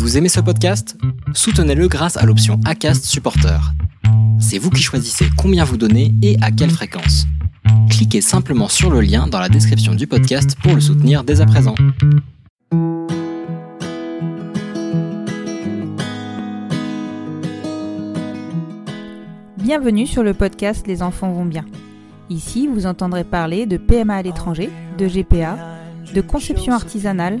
Vous aimez ce podcast? Soutenez-le grâce à l'option ACAST Supporter. C'est vous qui choisissez combien vous donnez et à quelle fréquence. Cliquez simplement sur le lien dans la description du podcast pour le soutenir dès à présent. Bienvenue sur le podcast Les enfants vont bien. Ici, vous entendrez parler de PMA à l'étranger, de GPA, de conception artisanale,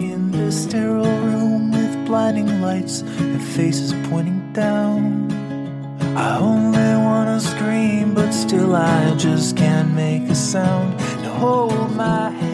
in the sterile room with blinding lights and faces pointing down. I only wanna scream, but still I just can't make a sound. Hold my head.